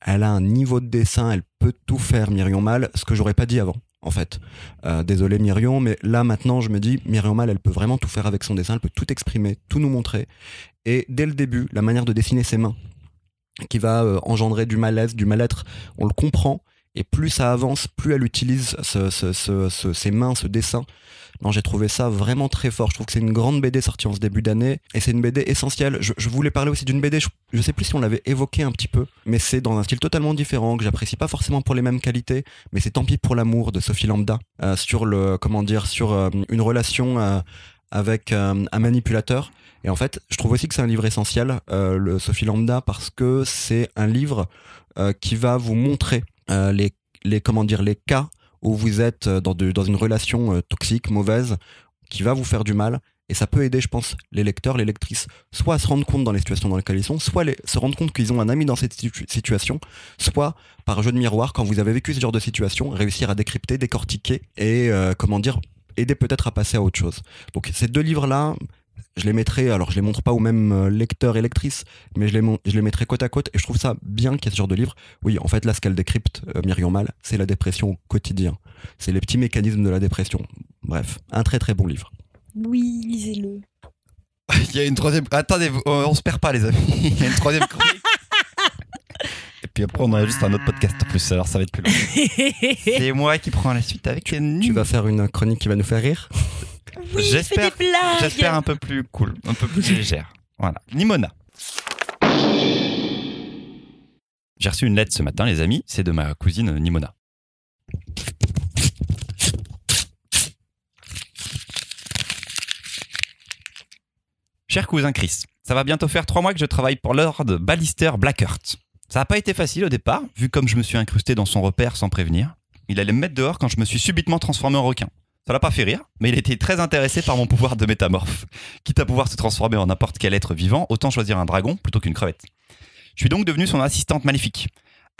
elle a un niveau de dessin, elle peut tout faire, Myrion Mal, ce que j'aurais pas dit avant, en fait. Euh, désolé Myrion, mais là maintenant je me dis, Myrion Mal, elle peut vraiment tout faire avec son dessin, elle peut tout exprimer, tout nous montrer. Et dès le début, la manière de dessiner ses mains, qui va euh, engendrer du malaise, du mal-être, on le comprend. Et plus ça avance, plus elle utilise ses mains, ce dessin. J'ai trouvé ça vraiment très fort. Je trouve que c'est une grande BD sortie en ce début d'année. Et c'est une BD essentielle. Je, voulais parler aussi d'une BD, je, je sais plus si on l'avait évoqué un petit peu, mais c'est dans un style totalement différent, que j'apprécie pas forcément pour les mêmes qualités, mais c'est Tant pis pour l'amour de Sophie Lambda, euh, sur le, comment dire, sur euh, une relation euh, avec un manipulateur. Et en fait, je trouve aussi que c'est un livre essentiel, le Sophie Lambda, parce que c'est un livre qui va vous montrer euh, les, les, comment dire, les cas où vous êtes euh, dans, de- dans une relation euh, toxique, mauvaise, qui va vous faire du mal. Et ça peut aider, je pense, les lecteurs, les lectrices, soit à se rendre compte dans les situations dans lesquelles ils sont, soit les- se rendre compte qu'ils ont un ami dans cette situ- situation, soit par jeu de miroir, quand vous avez vécu ce genre de situation, réussir à décrypter, décortiquer et, comment dire, aider peut-être à passer à autre chose. Donc ces deux livres-là, je les mettrai, alors je les montre pas aux mêmes euh, lecteurs et lectrices, mais je les, je les mettrai côte à côte et je trouve ça bien qu'il y ait ce genre de livre. Oui, en fait, là, ce qu'elle décrypte, euh, Myriam Mal, c'est la dépression au quotidien. C'est les petits mécanismes de la dépression. Bref, un très très bon livre. Oui, lisez-le. [laughs] Il y a une troisième. Attendez, vous- on se perd pas, les amis. [laughs] Il y a une troisième chronique. [laughs] Et puis après, on a juste un autre podcast en plus, alors ça va être plus long. C'est moi qui prends la suite avec Tu vas faire une chronique qui va nous faire rire? Oui, J'espère- fais des blagues. J'espère un peu plus cool, un peu plus [laughs] légère. Voilà. Nimona. J'ai reçu une lettre ce matin, les amis. C'est de ma cousine Nimona. Cher cousin Chris, ça va bientôt faire trois mois que je travaille pour Lord Ballister Blackheart. Ça n'a pas été facile au départ, vu comme je me suis incrusté dans son repère sans prévenir. Il allait me mettre dehors quand je me suis subitement transformé en requin. Ça l'a pas fait rire, mais il était très intéressé par mon pouvoir de métamorphe. Quitte à pouvoir se transformer en n'importe quel être vivant, autant choisir un dragon plutôt qu'une crevette. Je suis donc devenu son assistante maléfique.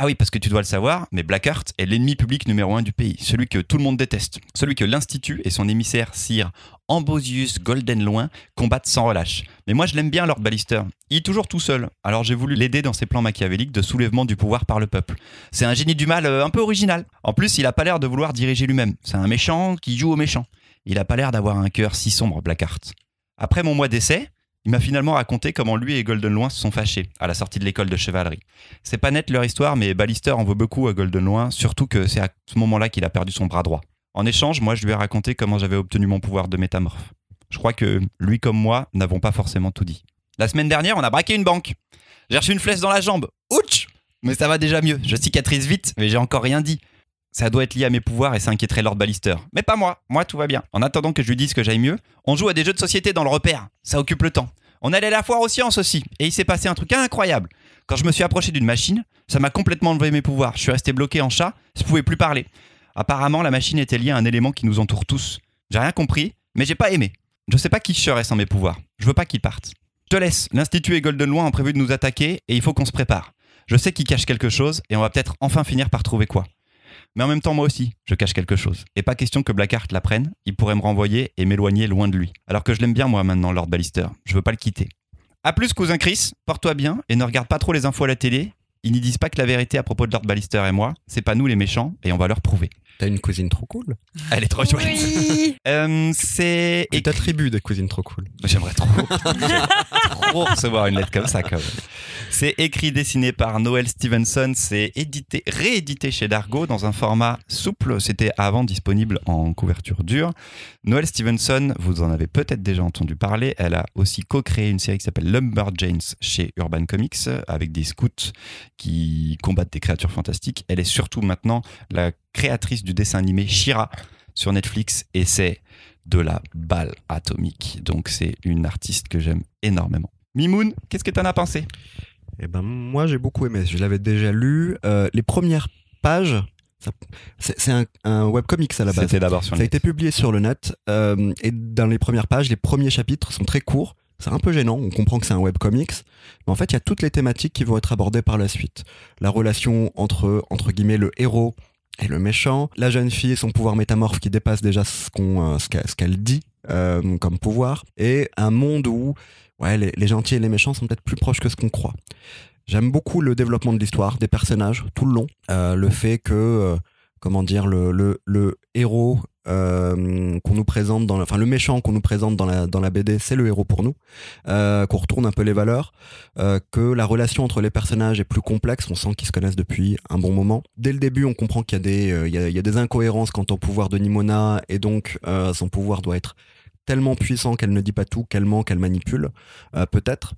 Ah oui, parce que tu dois le savoir, mais Blackheart est l'ennemi public numéro un du pays, celui que tout le monde déteste, celui que l'Institut et son émissaire Sir Ambrosius Goldenloin combattent sans relâche. Mais moi je l'aime bien Lord Ballister, il est toujours tout seul, alors j'ai voulu l'aider dans ses plans machiavéliques de soulèvement du pouvoir par le peuple. C'est un génie du mal euh, un peu original. En plus, il a pas l'air de vouloir diriger lui-même, c'est un méchant qui joue au méchant. Il a pas l'air d'avoir un cœur si sombre, Blackheart. Après mon mois d'essai, il m'a finalement raconté comment lui et Goldenloin se sont fâchés à la sortie de l'école de chevalerie. C'est pas net leur histoire, mais Ballister en veut beaucoup à Goldenloin, surtout que c'est à ce moment-là qu'il a perdu son bras droit. En échange, moi je lui ai raconté comment j'avais obtenu mon pouvoir de métamorphe. Je crois que lui comme moi n'avons pas forcément tout dit. La semaine dernière, on a braqué une banque. J'ai reçu une flèche dans la jambe. Ouch Mais ça va déjà mieux. Je cicatrise vite, mais j'ai encore rien dit. Ça doit être lié à mes pouvoirs et ça inquiéterait Lord Ballister. Mais pas moi. Moi, tout va bien. En attendant que je lui dise que j'aille mieux, on joue à des jeux de société dans le repère. Ça occupe le temps. On allait à la foire aux sciences aussi. Et il s'est passé un truc incroyable. Quand je me suis approché d'une machine, ça m'a complètement enlevé mes pouvoirs. Je suis resté bloqué en chat. Je pouvais plus parler. Apparemment, la machine était liée à un élément qui nous entoure tous. J'ai rien compris, mais j'ai pas aimé. Je sais pas qui je sans mes pouvoirs. Je veux pas qu'ils partent. Je te laisse. L'Institut et Goldenloin ont prévu de nous attaquer et il faut qu'on se prépare. Je sais qu'ils cachent quelque chose et on va peut-être enfin finir par trouver quoi. Mais en même temps, moi aussi, je cache quelque chose. Et pas question que Blackheart la prenne, il pourrait me renvoyer et m'éloigner loin de lui. Alors que je l'aime bien, moi, maintenant, Lord Ballister. Je veux pas le quitter. A plus, cousin Chris, porte-toi bien et ne regarde pas trop les infos à la télé. Ils n'y disent pas que la vérité à propos de Lord Ballister et moi, c'est pas nous les méchants et on va leur prouver. T'as une cousine trop cool. [laughs] Elle est trop chouette. Oui. [laughs] Euh, c'est Tu t'attribues des cousines trop cool. J'aimerais trop, [laughs] trop recevoir une lettre comme ça, quand même. C'est écrit, dessiné par Noël Stevenson. C'est édité, réédité chez Dargo dans un format souple. C'était avant disponible en couverture dure. Noël Stevenson, vous en avez peut-être déjà entendu parler. Elle a aussi co-créé une série qui s'appelle Lumberjanes chez Urban Comics avec des scouts qui combattent des créatures fantastiques. Elle est surtout maintenant la créatrice du dessin animé Shira sur Netflix et c'est de la balle atomique. Donc c'est une artiste que j'aime énormément. Mimoun, qu'est-ce que t'en as pensé? Eh ben moi j'ai beaucoup aimé. Je l'avais déjà lu. Euh, les premières pages, c'est un, un webcomics à la base. C'était d'abord sur Ça a été publié sur le net euh, et dans les premières pages, les premiers chapitres sont très courts. C'est un peu gênant, on comprend que c'est un webcomics, mais en fait, il y a toutes les thématiques qui vont être abordées par la suite. La relation entre, entre guillemets, le héros et le méchant, la jeune fille et son pouvoir métamorphe qui dépasse déjà ce euh, qu'elle, dit euh, comme pouvoir, et un monde où les, gentils et les méchants sont peut-être plus proches que ce qu'on croit. J'aime beaucoup le développement de l'histoire, des personnages, tout le long. Euh, le fait que, comment dire, le héros euh, qu'on nous présente dans la, enfin le méchant qu'on nous présente dans la BD c'est le héros pour nous euh, qu'on retourne un peu les valeurs euh, que la relation entre les personnages est plus complexe on sent qu'ils se connaissent depuis un bon moment. Dès le début on comprend qu'il y a des y a, des incohérences quant au pouvoir de Nimona et donc son pouvoir doit être tellement puissant qu'elle ne dit pas tout qu'elle ment qu'elle manipule peut-être.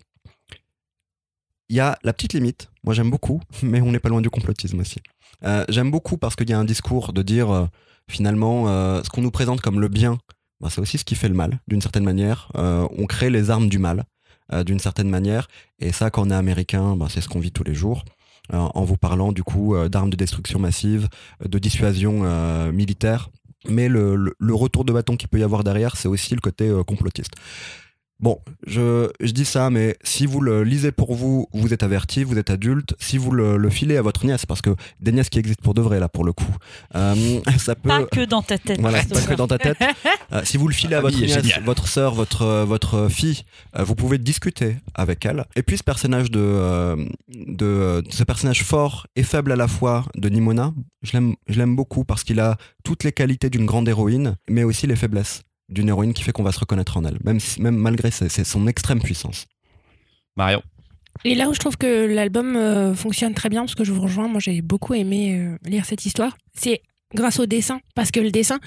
Il y a la petite limite. Moi j'aime beaucoup [laughs] mais on n'est pas loin du complotisme aussi euh, j'aime beaucoup parce qu'il y a un discours de dire euh, finalement, euh, ce qu'on nous présente comme le bien, bah, c'est aussi ce qui fait le mal, d'une certaine manière. On crée les armes du mal, d'une certaine manière. Et ça, quand on est américain, bah, c'est ce qu'on vit tous les jours. En vous parlant, du coup, d'armes de destruction massive, de dissuasion militaire. Mais le, retour de bâton qu'il peut y avoir derrière, c'est aussi le côté complotiste. Bon, je, je dis ça, mais si vous le lisez pour vous, vous êtes averti, vous êtes adulte. Si vous le, le filez à votre nièce, parce que des nièces qui existent pour de vrai, là, pour le coup, euh, [laughs] ça peut... Pas que dans ta tête. Voilà, c'est pas que dans ta tête. [laughs] Euh, si vous le filez à La votre nièce, votre sœur, votre, votre fille, euh, vous pouvez discuter avec elle. Et puis ce personnage de, de, ce personnage fort et faible à la fois de Nimona, je l'aime, je l'aime beaucoup parce qu'il a toutes les qualités d'une grande héroïne, mais aussi les faiblesses d'une héroïne qui fait qu'on va se reconnaître en elle, même, si- même malgré ses- ses- son extrême puissance. Marion. Et là où je trouve que l'album euh, fonctionne très bien, parce que je vous rejoins, moi j'ai beaucoup aimé euh, lire cette histoire, c'est grâce au dessin. Parce que le dessin,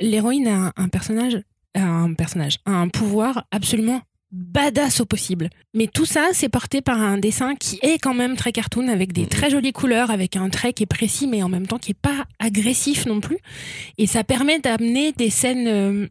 l'héroïne a un, un personnage, a un personnage, a un pouvoir absolument badass au possible. Mais tout ça, c'est porté par un dessin qui est quand même très cartoon, avec des Mhm. très jolies couleurs, avec un trait qui est précis, mais en même temps qui est pas agressif non plus. Et ça permet d'amener des scènes euh,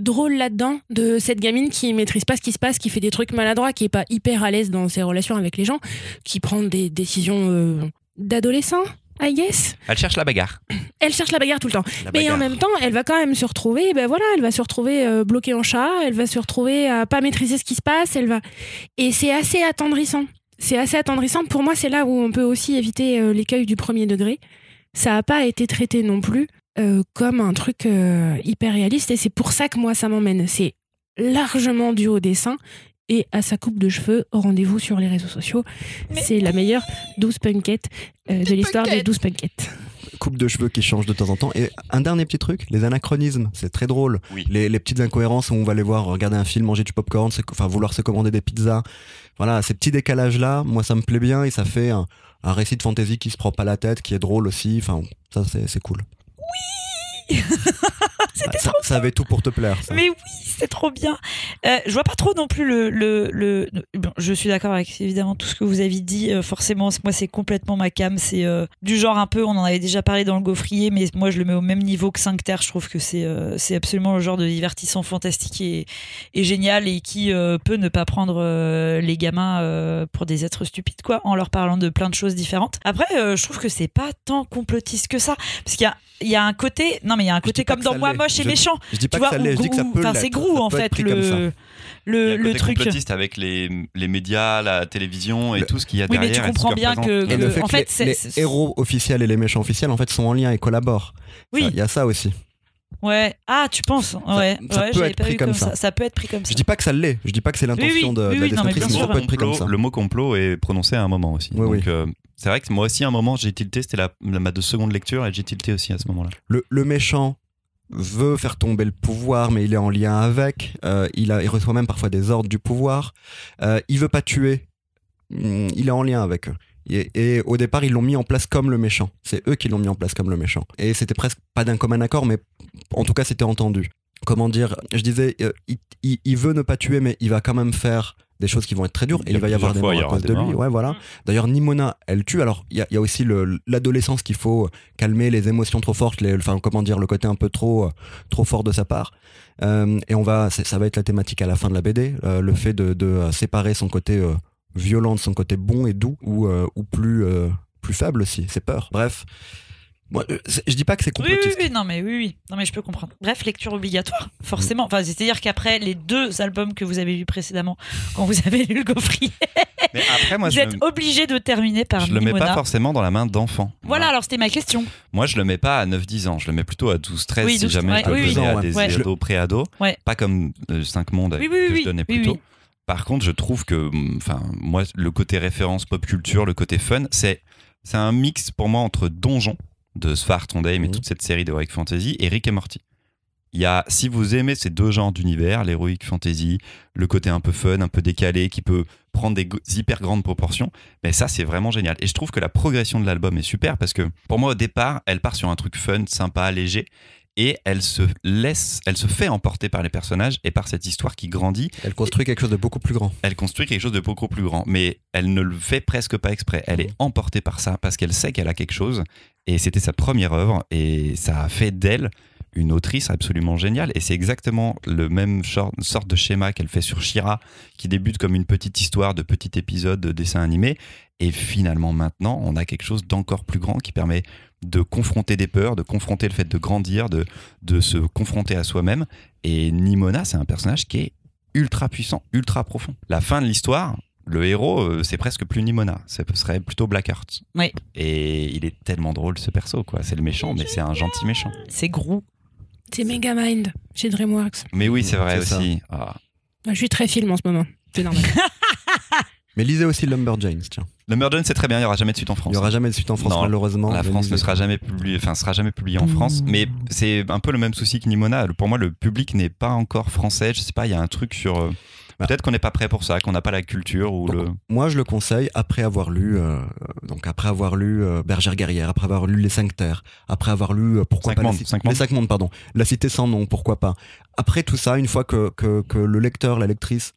drôles là-dedans de cette gamine qui maîtrise pas ce qui se passe, qui fait des trucs maladroits, qui est pas hyper à l'aise dans ses relations avec les gens, qui prend des décisions euh, d'adolescent, I guess. Elle cherche la bagarre. [clears throat] Elle cherche la bagarre tout le temps. La Mais en même temps, elle va quand même se retrouver, ben voilà, elle va se retrouver euh, bloquée en chat, elle va se retrouver à pas maîtriser ce qui se passe, elle va et c'est assez attendrissant. C'est assez attendrissant pour moi, c'est là où on peut aussi éviter euh, l'écueil du premier degré. Ça a pas été traité non plus euh, comme un truc euh, hyper réaliste et c'est pour ça que moi ça m'emmène. C'est largement dû au dessin et à sa coupe de cheveux. Rendez-vous sur les réseaux sociaux. C'est la meilleure 12 punkettes euh, de l'histoire des punkettes. 12 punkettes. coupe de cheveux qui change de temps en temps. Et un dernier petit truc, les anachronismes, c'est très drôle. Oui. Les, les petites incohérences où on va les voir regarder un film, manger du popcorn, se- enfin vouloir se commander des pizzas. Voilà, ces petits décalages-là, moi ça me plaît bien et ça fait un, un récit de fantasy qui se prend pas la tête, qui est drôle aussi. Enfin, ça c'est c'est cool. [laughs] C'était ça, trop ça avait tout pour te plaire. ça. Mais oui, c'est trop bien. Euh, je vois pas trop non plus le. le, le... bon, je suis d'accord avec évidemment tout ce que vous avez dit. Euh, forcément, moi, c'est complètement ma cam. C'est euh, du genre un peu. On en avait déjà parlé dans le gaufrier, mais moi, je le mets au même niveau que 5 terres. Je trouve que c'est euh, c'est absolument le genre de divertissant fantastique et, et génial et qui peut ne pas prendre les gamins pour des êtres stupides, quoi, en leur parlant de plein de choses différentes. Après, je trouve que c'est pas tant complotiste que ça, parce qu'il y a, il y a un côté. Non, mais il y a un côté comme dans Moi l'est. Moche et Je- méchant Je dis pas tu vois, que ça l'est, je dis que ça peut enfin, c'est grou Ça en peut fait ça. le Il y a le, le truc. complotiste avec les, les médias, la télévision et Le- tout ce qu'il y a Oui, mais derrière. tu comprends bien que- Et que- le fait en que fait, les, les héros officiels et les méchants officiels en fait sont en lien et collaborent. Oui. Il y a ça aussi. Ouais. Ah, tu penses Ouais. ça ouais, peut j'avais être pas pris comme comme ça. ça. Ça peut être pris comme ça. Je dis pas que ça l'est, je dis pas que c'est l'intention oui, de, la non, mais bien sûr. ça peut être pris comme complot- ça. le mot complot est prononcé à un moment aussi. Oui, Donc, euh, c'est vrai que moi aussi, à un moment, j'ai tilté, c'était ma de seconde lecture, et j'ai tilté aussi à ce moment-là. Le, le méchant veut faire tomber le pouvoir, mais il est en lien avec. Euh, il, reçoit même parfois des ordres du pouvoir. Euh, il veut pas tuer. Hmm, Il est en lien avec eux. Et, au départ, ils l'ont mis en place comme le méchant. C'est eux qui l'ont mis en place comme le méchant. Et c'était presque pas d'un commun accord, mais en tout cas, c'était entendu. Comment dire Je disais, euh, il veut ne pas tuer, mais il va quand même faire des choses qui vont être très dures. Et Il y a il va y avoir des morts à cause de lui. morts. Ouais, voilà. D'ailleurs, Nimona, elle tue. Alors, il y a, il y a aussi le- l'adolescence qu'il faut calmer, les émotions trop fortes, les, enfin, comment dire, le côté un peu trop, euh, trop fort de sa part. Euh, et on va, ça va être la thématique à la fin de la BD, euh, le fait de, de, séparer son côté euh, violent de son côté bon et doux, ou, euh, ou plus, euh, plus faible aussi, c'est peur. Bref, moi, euh, je dis pas que c'est Oui, oui, complotiste. oui, non, mais oui, oui. Non, mais je peux comprendre. Bref, lecture obligatoire, [laughs] forcément. Enfin, c'est-à-dire qu'après les deux albums que vous avez lus précédemment, quand vous avez lu le gaufrier, [laughs] Mais après, moi, vous je, êtes obligé de terminer par je le mets pas forcément dans la main d'enfants. Voilà, alors c'était ma question. Moi, je le mets pas à 9-10 ans, je le mets plutôt à 12-13 Oui, si 12, jamais ouais, je oui, le oui. donner à Ouais. des Ouais. ados, pré-ados. Ouais. Pas comme 5 mondes Oui, oui, que oui, je donnais oui, plus tôt. oui. Par contre, je trouve que, hum, enfin, moi, le côté référence pop culture, le côté fun, c'est c'est un mix pour moi entre Donjon de Sfar Trondheim et toute cette série d'Heroic Fantasy et Rick et Morty. Il y a, si vous aimez ces deux genres d'univers, l'heroic fantasy, le côté un peu fun, un peu décalé, qui peut prendre des hyper grandes proportions, mais ça c'est vraiment génial. Et je trouve que la progression de l'album est super parce que pour moi au départ, elle part sur un truc fun, sympa, léger, et elle se laisse, elle se fait emporter par les personnages et par cette histoire qui grandit Elle construit quelque chose de beaucoup plus grand. elle construit quelque chose de beaucoup plus grand, mais elle ne le fait presque pas exprès. Elle est emportée par ça parce qu'elle sait qu'elle a quelque chose et c'était sa première œuvre et ça a fait d'elle une autrice absolument géniale et c'est exactement le même sorte de schéma qu'elle fait sur Shira qui débute comme une petite histoire de petit épisode de dessin animé et finalement maintenant on a quelque chose d'encore plus grand qui permet de confronter des peurs, de confronter le fait de grandir, de, de se confronter à soi-même et Nimona c'est un personnage qui est ultra puissant, ultra profond. La fin de l'histoire, le héros, euh, c'est presque plus Nimona, ce serait plutôt Blackheart. Oui. Et il est tellement drôle ce perso, quoi. C'est le méchant, mais c'est un gentil méchant. C'est Grou. C'est Megamind chez DreamWorks. Mais oui, c'est vrai aussi. Ah. Ah, Je suis très film en ce moment. C'est normal. [laughs] Mais lisez aussi Lumberjanes, tiens. Murden, c'est très bien, il n'y aura jamais de suite en Il France. n'y aura jamais de suite en France, Non, malheureusement. La France ne sera jamais publiée, enfin sera jamais publiée en Mmh. France, mais c'est un peu le même souci que Nimona. Pour moi, le public n'est pas encore français. Je sais pas, il y a un truc sur. euh, Bah. Peut-être qu'on n'est pas prêt pour ça, qu'on n'a pas la culture ou Donc, le. Moi, je le conseille après avoir lu, euh, donc après avoir lu euh, Bergère guerrière, après avoir lu Les Cinq Terres, après avoir lu euh, pourquoi Cinq pas mondes, cinq les mondes. Cinq mondes, pardon, La Cité sans nom, pourquoi pas. Après tout ça, une fois que, que, que le lecteur, la lectrice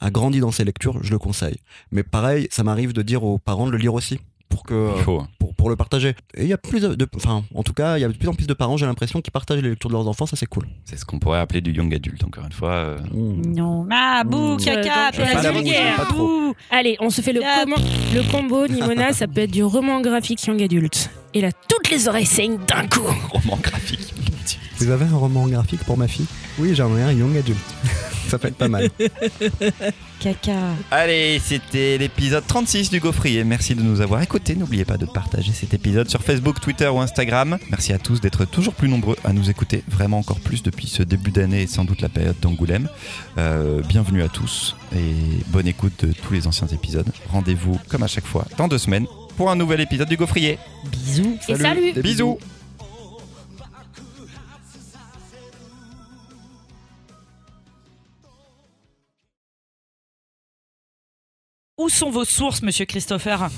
a grandi dans ses lectures, je le conseille. Mais pareil, ça m'arrive de dire aux parents de le lire aussi pour que Il faut. hein. pour, pour le partager. Et il y a plus de, enfin, en tout cas, il y a de plus en plus de parents, j'ai l'impression, qui partagent les lectures de leurs enfants, ça c'est cool. C'est ce qu'on pourrait appeler du young adulte, encore une fois. euh. Mmh. Non. Ah, bouh, Mmh. caca, Euh, pas vulgaire. pas. Bouh. Allez, on se fait le, le combo Nimona, ça peut être du roman graphique young adulte. Et là, toutes les oreilles saignent d'un coup. roman graphique. Vous avez un roman graphique pour ma fille? Oui, j'en ai un young adulte. [laughs] ça peut être pas mal. Caca. Allez, c'était l'épisode 36 du Gaufrier. Merci de nous avoir écoutés. N'oubliez pas de partager cet épisode sur Facebook, Twitter ou Instagram. Merci à tous d'être toujours plus nombreux à nous écouter, vraiment encore plus depuis ce début d'année et sans doute la période d'Angoulême. Euh, bienvenue à tous et bonne écoute de tous les anciens épisodes. Rendez-vous, comme à chaque fois, dans deux semaines pour un nouvel épisode du Gaufrier. Bisous. Et salut Des Bisous Où sont vos sources, monsieur Christopher?